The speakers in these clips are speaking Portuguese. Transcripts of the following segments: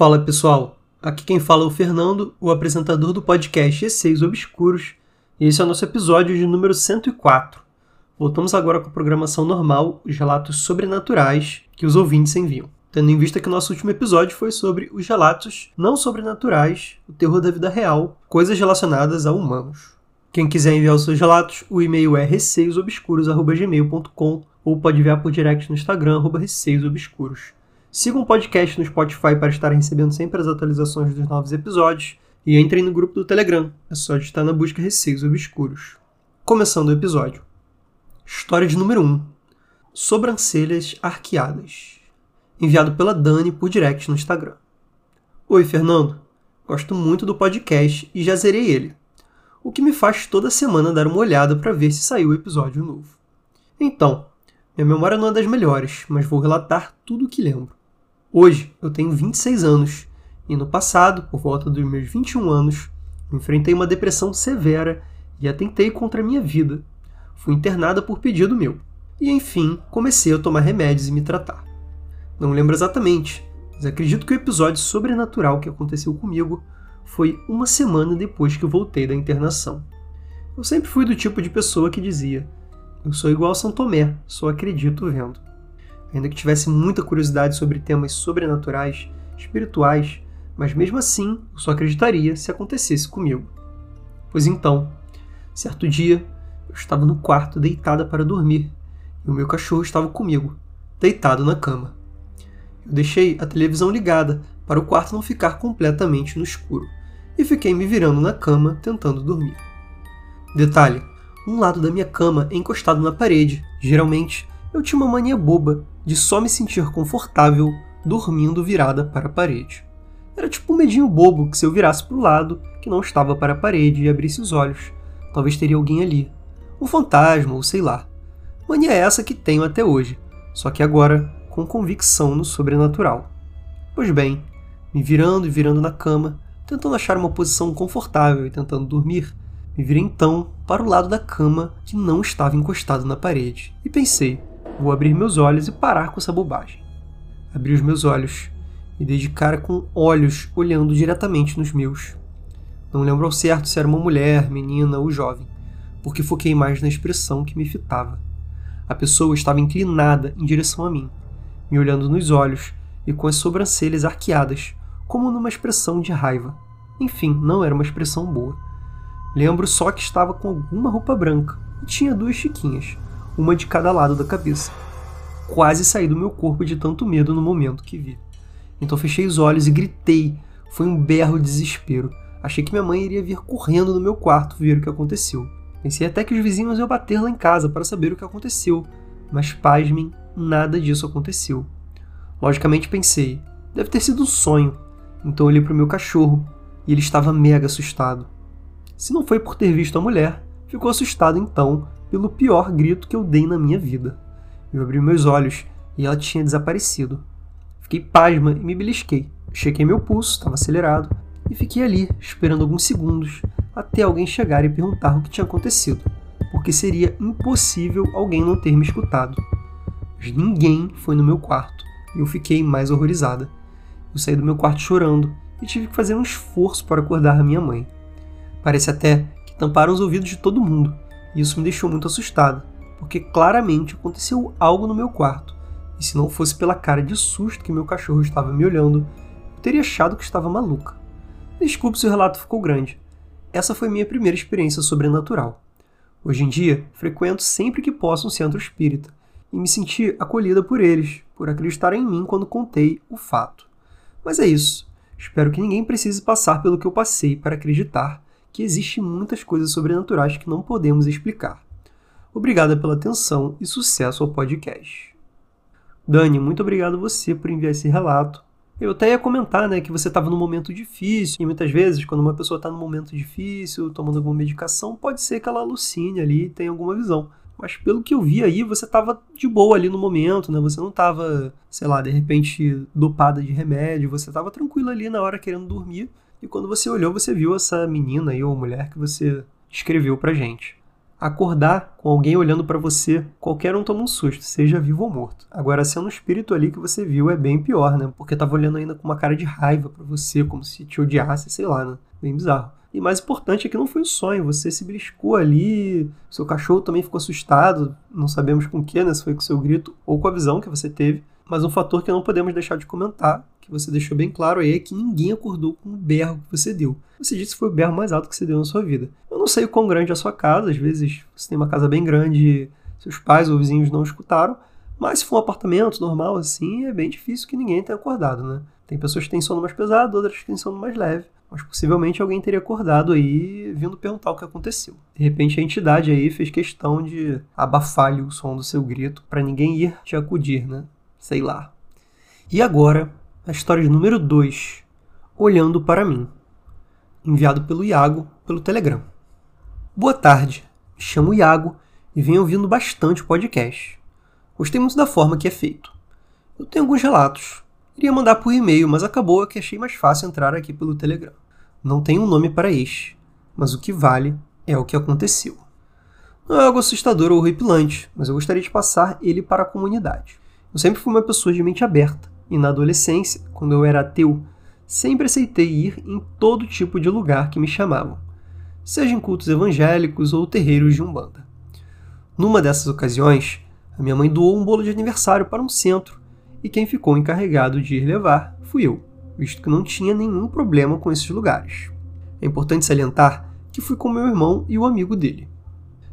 Fala pessoal, aqui quem fala é o Fernando, o apresentador do podcast Essays Obscuros, e esse é o nosso episódio de número 104. Voltamos agora com a programação normal, os relatos sobrenaturais que os ouvintes enviam. Tendo em vista que o nosso último episódio foi sobre os relatos não sobrenaturais, o terror da vida real, coisas relacionadas a humanos. Quem quiser enviar os seus relatos, o e-mail é receiosobscuros.gmail.com ou pode enviar por direct no Instagram, receiosobscuros. Siga o podcast no Spotify para estar recebendo sempre as atualizações dos novos episódios e entrem no grupo do Telegram, é só digitar na busca Receios Obscuros. Começando o episódio. História de número 1. Sobrancelhas arqueadas. Enviado pela Dani por direct no Instagram. Oi, Fernando. Gosto muito do podcast e já zerei ele. O que me faz toda semana dar uma olhada para ver se saiu o episódio novo. Então, minha memória não é das melhores, mas vou relatar tudo o que lembro. Hoje eu tenho 26 anos e no passado, por volta dos meus 21 anos, enfrentei uma depressão severa e atentei contra a minha vida. Fui internada por pedido meu. E enfim, comecei a tomar remédios e me tratar. Não lembro exatamente, mas acredito que o episódio sobrenatural que aconteceu comigo foi uma semana depois que eu voltei da internação. Eu sempre fui do tipo de pessoa que dizia: Eu sou igual a São Tomé, só acredito vendo ainda que tivesse muita curiosidade sobre temas sobrenaturais, espirituais, mas mesmo assim eu só acreditaria se acontecesse comigo. Pois então, certo dia, eu estava no quarto deitada para dormir e o meu cachorro estava comigo, deitado na cama. Eu deixei a televisão ligada para o quarto não ficar completamente no escuro e fiquei me virando na cama tentando dormir. Detalhe: um lado da minha cama é encostado na parede, geralmente eu tinha uma mania boba de só me sentir confortável dormindo virada para a parede. Era tipo um medinho bobo que se eu virasse para o lado, que não estava para a parede e abrisse os olhos, talvez teria alguém ali. Um fantasma ou sei lá. Mania essa que tenho até hoje, só que agora com convicção no sobrenatural. Pois bem, me virando e virando na cama, tentando achar uma posição confortável e tentando dormir, me virei então para o lado da cama que não estava encostado na parede e pensei: Vou abrir meus olhos e parar com essa bobagem. Abri os meus olhos e dei de cara com olhos olhando diretamente nos meus. Não lembro ao certo se era uma mulher, menina ou jovem, porque foquei mais na expressão que me fitava. A pessoa estava inclinada em direção a mim, me olhando nos olhos e com as sobrancelhas arqueadas, como numa expressão de raiva. Enfim, não era uma expressão boa. Lembro só que estava com alguma roupa branca e tinha duas chiquinhas, uma de cada lado da cabeça. Quase saí do meu corpo de tanto medo no momento que vi. Então fechei os olhos e gritei. Foi um berro de desespero. Achei que minha mãe iria vir correndo no meu quarto ver o que aconteceu. Pensei até que os vizinhos iam bater lá em casa para saber o que aconteceu, mas pasmem, nada disso aconteceu. Logicamente pensei, deve ter sido um sonho. Então olhei para o meu cachorro e ele estava mega assustado. Se não foi por ter visto a mulher, ficou assustado então pelo pior grito que eu dei na minha vida. Eu abri meus olhos e ela tinha desaparecido. Fiquei pasma e me belisquei. Chequei meu pulso, estava acelerado, e fiquei ali, esperando alguns segundos, até alguém chegar e perguntar o que tinha acontecido, porque seria impossível alguém não ter me escutado. Mas ninguém foi no meu quarto, e eu fiquei mais horrorizada. Eu saí do meu quarto chorando e tive que fazer um esforço para acordar a minha mãe. Parece até que tamparam os ouvidos de todo mundo, e isso me deixou muito assustado, porque claramente aconteceu algo no meu quarto, e se não fosse pela cara de susto que meu cachorro estava me olhando, eu teria achado que estava maluca. Desculpe se o relato ficou grande. Essa foi minha primeira experiência sobrenatural. Hoje em dia, frequento sempre que posso um centro espírita e me senti acolhida por eles, por acreditarem em mim quando contei o fato. Mas é isso. Espero que ninguém precise passar pelo que eu passei para acreditar que existem muitas coisas sobrenaturais que não podemos explicar. Obrigada pela atenção e sucesso ao podcast. Dani, muito obrigado você por enviar esse relato. Eu até ia comentar, né, que você estava num momento difícil, e muitas vezes, quando uma pessoa está num momento difícil, tomando alguma medicação, pode ser que ela alucine ali e tenha alguma visão. Mas pelo que eu vi aí, você estava de boa ali no momento, né? Você não estava, sei lá, de repente dopada de remédio, você estava tranquilo ali na hora querendo dormir e quando você olhou, você viu essa menina aí, ou mulher que você escreveu pra gente. Acordar com alguém olhando para você, qualquer um toma um susto, seja vivo ou morto. Agora, sendo um espírito ali que você viu, é bem pior, né? Porque tava olhando ainda com uma cara de raiva para você, como se te odiasse, sei lá, né? Bem bizarro. E mais importante é que não foi um sonho, você se beliscou ali, seu cachorro também ficou assustado, não sabemos com o que, né? Se foi com seu grito ou com a visão que você teve. Mas um fator que não podemos deixar de comentar, você deixou bem claro aí, é que ninguém acordou com o berro que você deu. Você disse que foi o berro mais alto que você deu na sua vida. Eu não sei o quão grande é a sua casa, às vezes você tem uma casa bem grande, seus pais ou vizinhos não escutaram, mas se for um apartamento normal assim, é bem difícil que ninguém tenha acordado, né? Tem pessoas que têm sono mais pesado, outras que têm sono mais leve. Mas possivelmente alguém teria acordado aí vindo perguntar o que aconteceu. De repente a entidade aí fez questão de abafar o som do seu grito para ninguém ir te acudir, né? sei lá. E agora, a história de número 2, Olhando para mim, enviado pelo Iago pelo Telegram. Boa tarde, me chamo Iago e venho ouvindo bastante o podcast. Gostei muito da forma que é feito. Eu tenho alguns relatos. Iria mandar por e-mail, mas acabou que achei mais fácil entrar aqui pelo Telegram. Não tenho um nome para este, mas o que vale é o que aconteceu. Não é algo assustador ou horripilante, mas eu gostaria de passar ele para a comunidade. Eu sempre fui uma pessoa de mente aberta, e na adolescência, quando eu era ateu, sempre aceitei ir em todo tipo de lugar que me chamavam, seja em cultos evangélicos ou terreiros de umbanda. Numa dessas ocasiões, a minha mãe doou um bolo de aniversário para um centro, e quem ficou encarregado de ir levar fui eu, visto que não tinha nenhum problema com esses lugares. É importante salientar que fui com meu irmão e o amigo dele.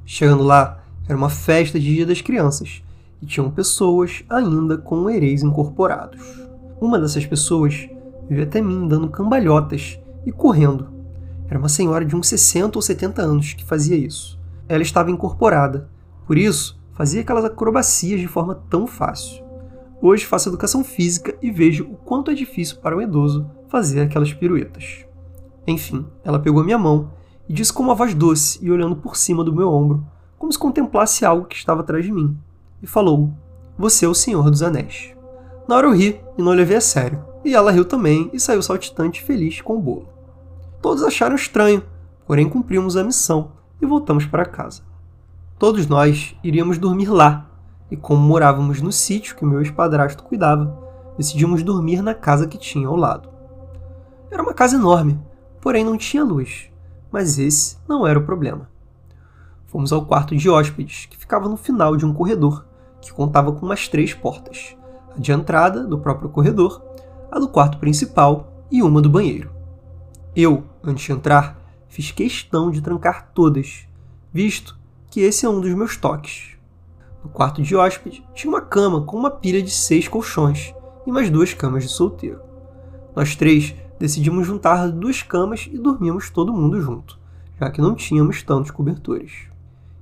Chegando lá, era uma festa de Dia das Crianças, e tinham pessoas ainda com ereis incorporados. Uma dessas pessoas veio até mim dando cambalhotas e correndo. Era uma senhora de uns 60 ou 70 anos que fazia isso. Ela estava incorporada, por isso fazia aquelas acrobacias de forma tão fácil. Hoje faço educação física e vejo o quanto é difícil para um idoso fazer aquelas piruetas. Enfim, ela pegou minha mão e disse com uma voz doce e olhando por cima do meu ombro, como se contemplasse algo que estava atrás de mim e falou: Você é o Senhor dos Anéis. Na hora eu ri e não levei a sério, e ela riu também e saiu saltitante feliz com o bolo. Todos acharam estranho, porém cumprimos a missão e voltamos para casa. Todos nós iríamos dormir lá, e como morávamos no sítio que meu espadrasto cuidava, decidimos dormir na casa que tinha ao lado. Era uma casa enorme, porém não tinha luz, mas esse não era o problema. Fomos ao quarto de hóspedes, que ficava no final de um corredor, que contava com umas três portas: a de entrada do próprio corredor, a do quarto principal e uma do banheiro. Eu, antes de entrar, fiz questão de trancar todas, visto que esse é um dos meus toques. No quarto de hóspede tinha uma cama com uma pilha de seis colchões e mais duas camas de solteiro. Nós três decidimos juntar duas camas e dormimos todo mundo junto, já que não tínhamos tantos cobertores.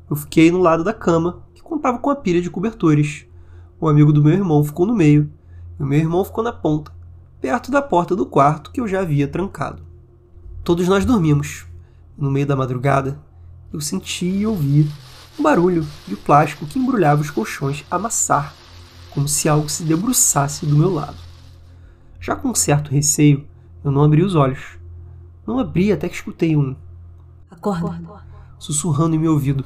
Eu fiquei no lado da cama, contava com a pilha de cobertores. O amigo do meu irmão ficou no meio, e o meu irmão ficou na ponta, perto da porta do quarto que eu já havia trancado. Todos nós dormimos. No meio da madrugada, eu senti e ouvi um barulho de plástico que embrulhava os colchões amassar, como se algo se debruçasse do meu lado. Já com um certo receio, eu não abri os olhos. Não abri até que escutei um. Acorda. Sussurrando em meu ouvido.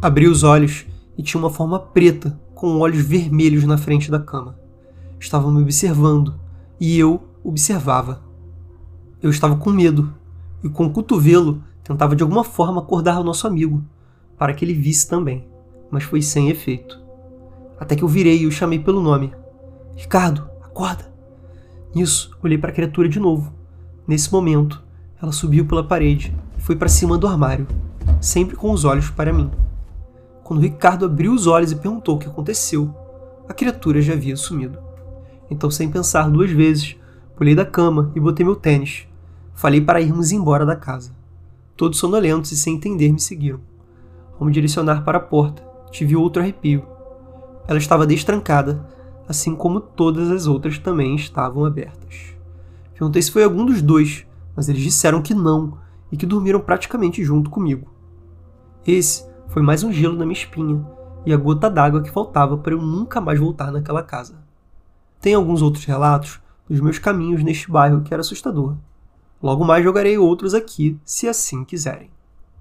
Abri os olhos e tinha uma forma preta com olhos vermelhos na frente da cama. Estava me observando e eu observava. Eu estava com medo e com o cotovelo tentava de alguma forma acordar o nosso amigo para que ele visse também, mas foi sem efeito. Até que eu virei e o chamei pelo nome: Ricardo, acorda! Nisso, olhei para a criatura de novo. Nesse momento, ela subiu pela parede e foi para cima do armário, sempre com os olhos para mim. Quando Ricardo abriu os olhos e perguntou o que aconteceu, a criatura já havia sumido. Então, sem pensar duas vezes, pulei da cama e botei meu tênis. Falei para irmos embora da casa. Todos sonolentos e sem entender me seguiram. Ao me direcionar para a porta, tive outro arrepio. Ela estava destrancada, assim como todas as outras também estavam abertas. Perguntei se foi algum dos dois, mas eles disseram que não e que dormiram praticamente junto comigo. Esse foi mais um gelo na minha espinha e a gota d'água que faltava para eu nunca mais voltar naquela casa. Tem alguns outros relatos dos meus caminhos neste bairro que era assustador. Logo mais jogarei outros aqui, se assim quiserem.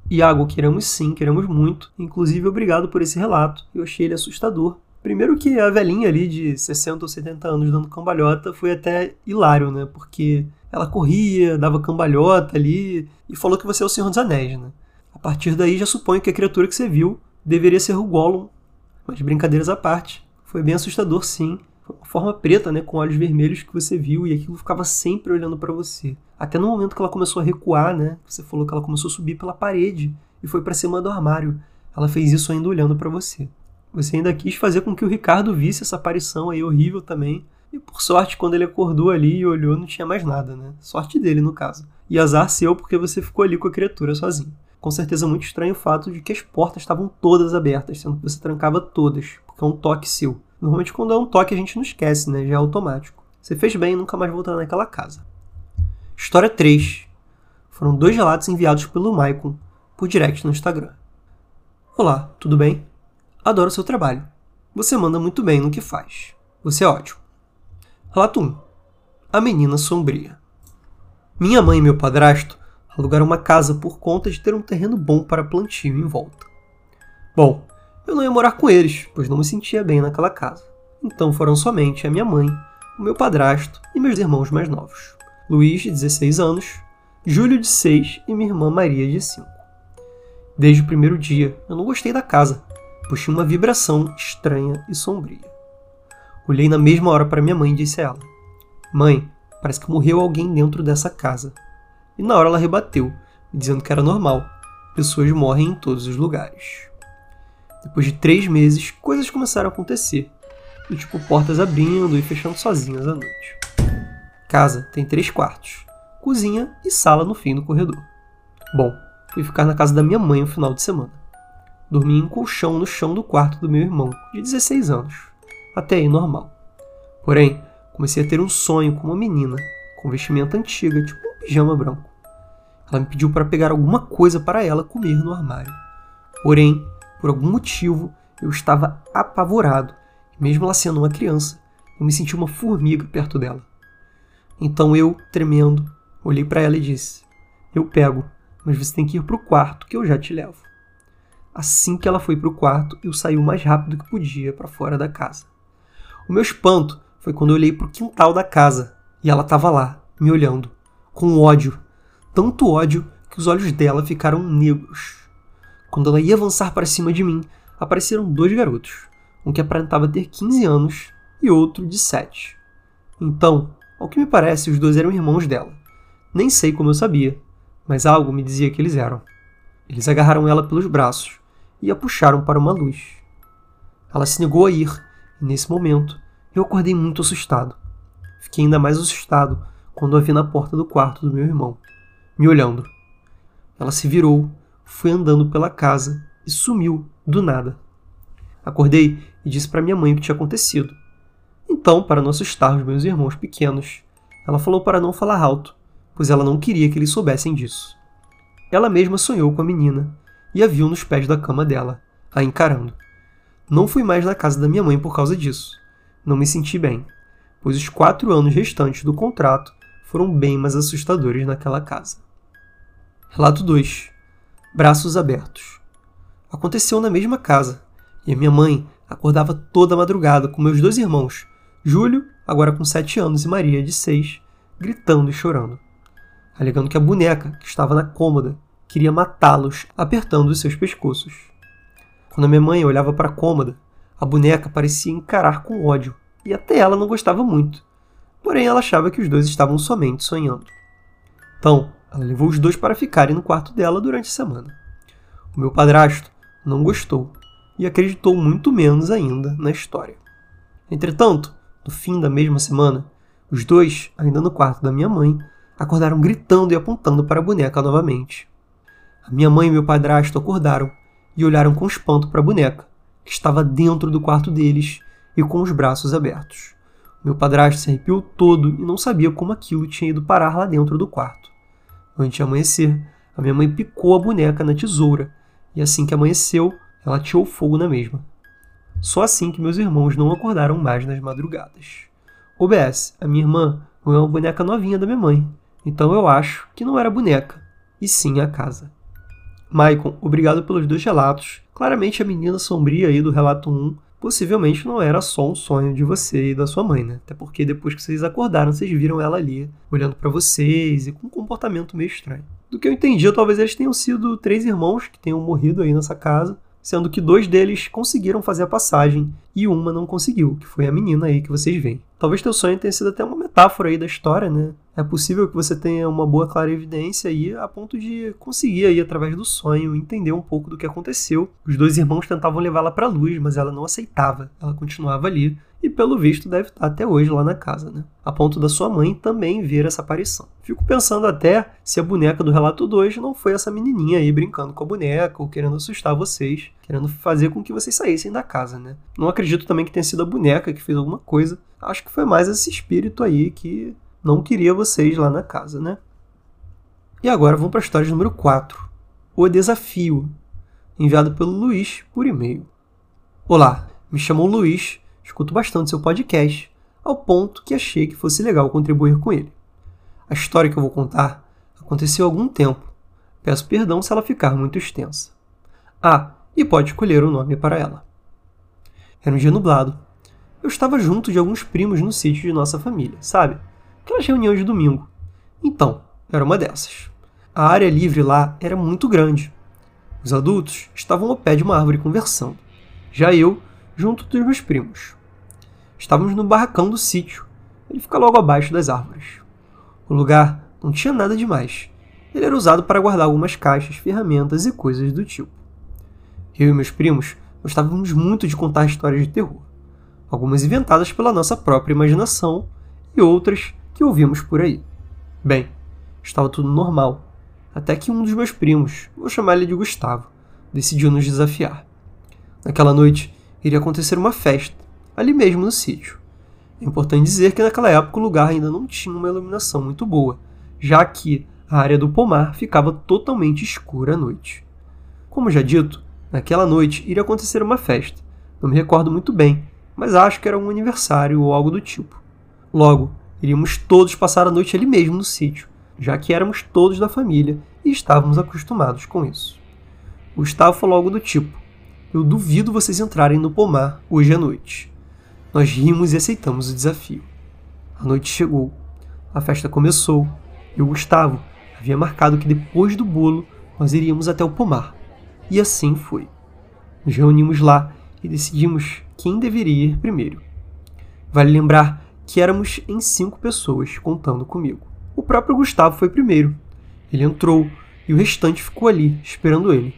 Iago, queremos sim, queremos muito. Inclusive, obrigado por esse relato. Eu achei ele assustador. Primeiro que a velhinha ali de 60 ou 70 anos dando cambalhota foi até hilário, né? Porque ela corria, dava cambalhota ali e falou que você é o Senhor dos Anéis, né? A partir daí já suponho que a criatura que você viu deveria ser o Gollum. Mas brincadeiras à parte, foi bem assustador sim. Foi uma forma preta, né, com olhos vermelhos que você viu e aquilo ficava sempre olhando para você. Até no momento que ela começou a recuar, né? Você falou que ela começou a subir pela parede e foi para cima do armário. Ela fez isso ainda olhando para você. Você ainda quis fazer com que o Ricardo visse essa aparição aí horrível também. E por sorte, quando ele acordou ali e olhou, não tinha mais nada, né? Sorte dele, no caso. E azar seu porque você ficou ali com a criatura sozinho. Com certeza muito estranho o fato de que as portas estavam todas abertas, sendo que você trancava todas, porque é um toque seu. Normalmente quando é um toque a gente não esquece, né? Já é automático. Você fez bem em nunca mais voltar naquela casa. História 3. Foram dois relatos enviados pelo Maicon por direct no Instagram. Olá, tudo bem? Adoro seu trabalho. Você manda muito bem no que faz. Você é ótimo. Relato 1. A menina sombria. Minha mãe e meu padrasto alugaram uma casa por conta de ter um terreno bom para plantio em volta. Bom, eu não ia morar com eles, pois não me sentia bem naquela casa. Então foram somente a minha mãe, o meu padrasto e meus irmãos mais novos. Luiz, de 16 anos, Júlio, de 6 e minha irmã Maria, de 5. Desde o primeiro dia, eu não gostei da casa, pois tinha uma vibração estranha e sombria. Olhei na mesma hora para minha mãe e disse a ela: Mãe, parece que morreu alguém dentro dessa casa. E na hora ela rebateu, dizendo que era normal, pessoas morrem em todos os lugares. Depois de três meses, coisas começaram a acontecer. Do tipo portas abrindo e fechando sozinhas à noite. Casa tem três quartos, cozinha e sala no fim do corredor. Bom, fui ficar na casa da minha mãe no final de semana. Dormi em colchão no chão do quarto do meu irmão, de 16 anos. Até aí normal. Porém, comecei a ter um sonho com uma menina, com vestimenta antiga, tipo um pijama branco. Ela me pediu para pegar alguma coisa para ela comer no armário. Porém, por algum motivo, eu estava apavorado. Mesmo ela sendo uma criança, eu me senti uma formiga perto dela. Então eu, tremendo, olhei para ela e disse: Eu pego, mas você tem que ir para o quarto que eu já te levo. Assim que ela foi para o quarto, eu saí o mais rápido que podia para fora da casa. O meu espanto foi quando eu olhei para o quintal da casa e ela estava lá, me olhando, com ódio. Tanto ódio que os olhos dela ficaram negros. Quando ela ia avançar para cima de mim, apareceram dois garotos, um que aparentava ter 15 anos e outro de 7. Então, ao que me parece, os dois eram irmãos dela. Nem sei como eu sabia, mas algo me dizia que eles eram. Eles agarraram ela pelos braços e a puxaram para uma luz. Ela se negou a ir, e nesse momento eu acordei muito assustado. Fiquei ainda mais assustado quando a vi na porta do quarto do meu irmão, me olhando. Ela se virou foi andando pela casa e sumiu do nada. Acordei e disse para minha mãe o que tinha acontecido. Então, para não assustar os meus irmãos pequenos, ela falou para não falar alto, pois ela não queria que eles soubessem disso. Ela mesma sonhou com a menina e a viu nos pés da cama dela, a encarando. Não fui mais na casa da minha mãe por causa disso. Não me senti bem, pois os quatro anos restantes do contrato foram bem mais assustadores naquela casa. Relato 2 braços abertos. Aconteceu na mesma casa, e a minha mãe acordava toda madrugada com meus dois irmãos, Júlio, agora com sete anos, e Maria, de seis, gritando e chorando, alegando que a boneca, que estava na cômoda, queria matá-los, apertando os seus pescoços. Quando a minha mãe olhava para a cômoda, a boneca parecia encarar com ódio, e até ela não gostava muito. Porém, ela achava que os dois estavam somente sonhando. Então, ela levou os dois para ficarem no quarto dela durante a semana. O meu padrasto não gostou e acreditou muito menos ainda na história. Entretanto, no fim da mesma semana, os dois, ainda no quarto da minha mãe, acordaram gritando e apontando para a boneca novamente. A minha mãe e meu padrasto acordaram e olharam com espanto para a boneca, que estava dentro do quarto deles e com os braços abertos. Meu padrasto se arrepiou todo e não sabia como aquilo tinha ido parar lá dentro do quarto. Antes de amanhecer, a minha mãe picou a boneca na tesoura, e assim que amanheceu, ela tirou fogo na mesma. Só assim que meus irmãos não acordaram mais nas madrugadas. OBS, a minha irmã não é uma boneca novinha da minha mãe, então eu acho que não era boneca, e sim a casa. Maicon, obrigado pelos dois relatos. Claramente a menina sombria aí do relato 1 possivelmente não era só um sonho de você e da sua mãe, né? Até porque depois que vocês acordaram, vocês viram ela ali, olhando para vocês e com um comportamento meio estranho. Do que eu entendi, talvez eles tenham sido três irmãos que tenham morrido aí nessa casa, sendo que dois deles conseguiram fazer a passagem e uma não conseguiu, que foi a menina aí que vocês veem. Talvez teu sonho tenha sido até uma metáfora aí da história, né? É possível que você tenha uma boa clarividência aí a ponto de conseguir aí através do sonho entender um pouco do que aconteceu. Os dois irmãos tentavam levá-la para a luz, mas ela não aceitava. Ela continuava ali e pelo visto deve estar até hoje lá na casa, né? A ponto da sua mãe também ver essa aparição. Fico pensando até se a boneca do relato 2 não foi essa menininha aí brincando com a boneca ou querendo assustar vocês, querendo fazer com que vocês saíssem da casa, né? Não acredito também que tenha sido a boneca que fez alguma coisa. Acho que foi mais esse espírito aí que não queria vocês lá na casa, né? E agora vamos para a história número 4. O Desafio, enviado pelo Luiz por e-mail. Olá, me chamo Luiz, escuto bastante seu podcast, ao ponto que achei que fosse legal contribuir com ele. A história que eu vou contar aconteceu há algum tempo. Peço perdão se ela ficar muito extensa. Ah, e pode escolher o um nome para ela. Era um dia nublado. Eu estava junto de alguns primos no sítio de nossa família, sabe? Aquelas reuniões de domingo. Então, era uma dessas. A área livre lá era muito grande. Os adultos estavam ao pé de uma árvore conversando. Já eu, junto dos meus primos. Estávamos no barracão do sítio. Ele fica logo abaixo das árvores. O lugar não tinha nada demais. Ele era usado para guardar algumas caixas, ferramentas e coisas do tipo. Eu e meus primos gostávamos muito de contar histórias de terror. Algumas inventadas pela nossa própria imaginação e outras que ouvimos por aí. Bem, estava tudo normal, até que um dos meus primos, vou chamar ele de Gustavo, decidiu nos desafiar. Naquela noite iria acontecer uma festa, ali mesmo no sítio. É importante dizer que naquela época o lugar ainda não tinha uma iluminação muito boa, já que a área do pomar ficava totalmente escura à noite. Como já dito, naquela noite iria acontecer uma festa. Não me recordo muito bem, mas acho que era um aniversário ou algo do tipo. Logo, Iríamos todos passar a noite ali mesmo no sítio, já que éramos todos da família e estávamos acostumados com isso. Gustavo falou algo do tipo: Eu duvido vocês entrarem no pomar hoje à noite. Nós rimos e aceitamos o desafio. A noite chegou, a festa começou e o Gustavo havia marcado que depois do bolo nós iríamos até o pomar. E assim foi. Nos reunimos lá e decidimos quem deveria ir primeiro. Vale lembrar que éramos em cinco pessoas, contando comigo. O próprio Gustavo foi primeiro. Ele entrou e o restante ficou ali, esperando ele.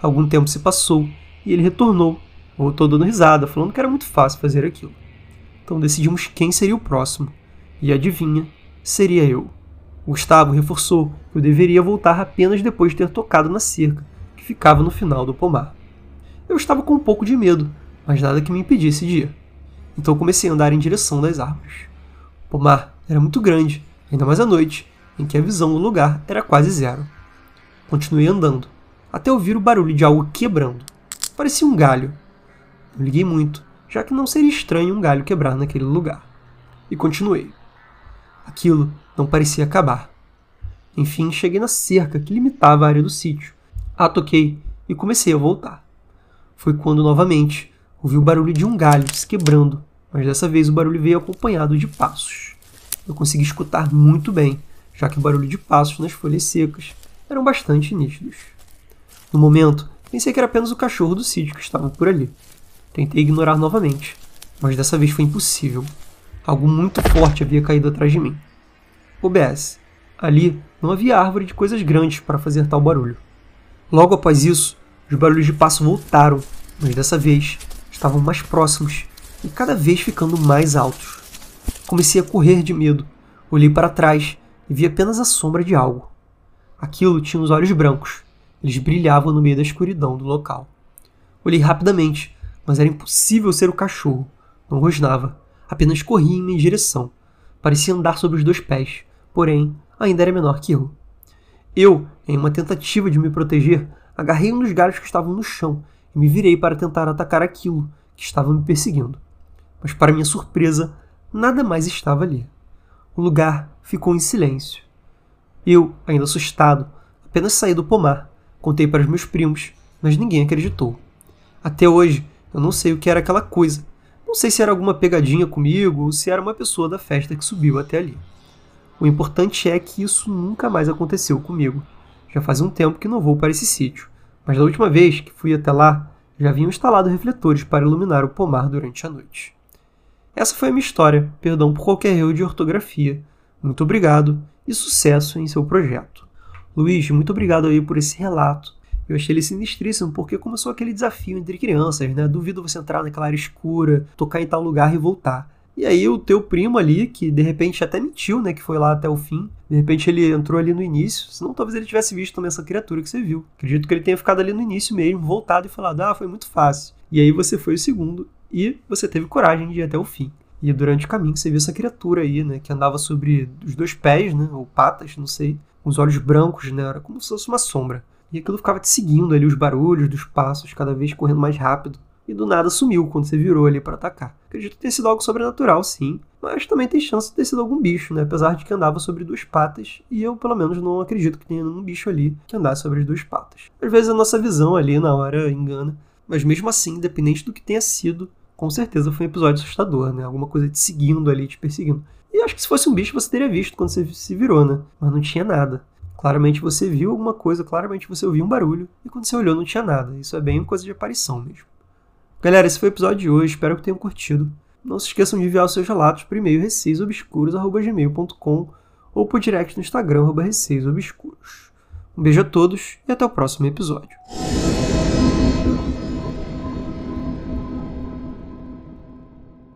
Algum tempo se passou e ele retornou, voltou dando risada, falando que era muito fácil fazer aquilo. Então decidimos quem seria o próximo. E adivinha, seria eu. Gustavo reforçou que eu deveria voltar apenas depois de ter tocado na cerca, que ficava no final do pomar. Eu estava com um pouco de medo, mas nada que me impedisse de ir. Então comecei a andar em direção das árvores. O pomar era muito grande, ainda mais à noite, em que a visão do lugar era quase zero. Continuei andando, até ouvir o barulho de algo quebrando. Parecia um galho. Não liguei muito, já que não seria estranho um galho quebrar naquele lugar. E continuei. Aquilo não parecia acabar. Enfim, cheguei na cerca que limitava a área do sítio. A toquei e comecei a voltar. Foi quando novamente ouvi o barulho de um galho se quebrando mas dessa vez o barulho veio acompanhado de passos. Eu consegui escutar muito bem, já que o barulho de passos nas folhas secas eram bastante nítidos. No momento, pensei que era apenas o cachorro do sítio que estava por ali. Tentei ignorar novamente, mas dessa vez foi impossível. Algo muito forte havia caído atrás de mim. OBS. Ali não havia árvore de coisas grandes para fazer tal barulho. Logo após isso, os barulhos de passo voltaram, mas dessa vez estavam mais próximos e cada vez ficando mais altos. Comecei a correr de medo. Olhei para trás e vi apenas a sombra de algo. Aquilo tinha os olhos brancos. Eles brilhavam no meio da escuridão do local. Olhei rapidamente, mas era impossível ser o cachorro. Não rosnava, apenas corria em minha direção. Parecia andar sobre os dois pés, porém ainda era menor que eu. Eu, em uma tentativa de me proteger, agarrei um dos galhos que estavam no chão e me virei para tentar atacar aquilo que estava me perseguindo mas para minha surpresa, nada mais estava ali. O lugar ficou em silêncio. Eu, ainda assustado, apenas saí do pomar, Contei para os meus primos, mas ninguém acreditou. Até hoje, eu não sei o que era aquela coisa. Não sei se era alguma pegadinha comigo ou se era uma pessoa da festa que subiu até ali. O importante é que isso nunca mais aconteceu comigo. Já faz um tempo que não vou para esse sítio, mas da última vez que fui até lá, já haviam instalado refletores para iluminar o pomar durante a noite. Essa foi a minha história, perdão por qualquer erro de ortografia. Muito obrigado e sucesso em seu projeto. Luiz, muito obrigado aí por esse relato. Eu achei ele sinistríssimo porque começou aquele desafio entre crianças, né? Duvido você entrar naquela área escura, tocar em tal lugar e voltar. E aí o teu primo ali, que de repente até mentiu, né, que foi lá até o fim, de repente ele entrou ali no início, senão talvez ele tivesse visto também essa criatura que você viu. Acredito que ele tenha ficado ali no início mesmo, voltado e falado, ah, foi muito fácil. E aí você foi o segundo e você teve coragem de ir até o fim. E durante o caminho você viu essa criatura aí, né, que andava sobre os dois pés, né, ou patas, não sei, com os olhos brancos, né, era como se fosse uma sombra. E aquilo ficava te seguindo ali, os barulhos dos passos, cada vez correndo mais rápido e do nada sumiu quando você virou ali para atacar. Acredito tenha sido algo sobrenatural, sim, mas também tem chance de ter sido algum bicho, né? Apesar de que andava sobre duas patas, e eu pelo menos não acredito que tenha nenhum bicho ali que andasse sobre as duas patas. Às vezes a nossa visão ali na hora engana, mas mesmo assim, independente do que tenha sido, com certeza foi um episódio assustador, né? Alguma coisa te seguindo ali, te perseguindo. E acho que se fosse um bicho você teria visto quando você se virou, né? Mas não tinha nada. Claramente você viu alguma coisa, claramente você ouviu um barulho, e quando você olhou não tinha nada. Isso é bem coisa de aparição mesmo. Galera, esse foi o episódio de hoje, espero que tenham curtido. Não se esqueçam de enviar os seus relatos por e-mail receiosobscuros.gmail.com ou por direct no Instagram, receiosobscuros. Um beijo a todos e até o próximo episódio.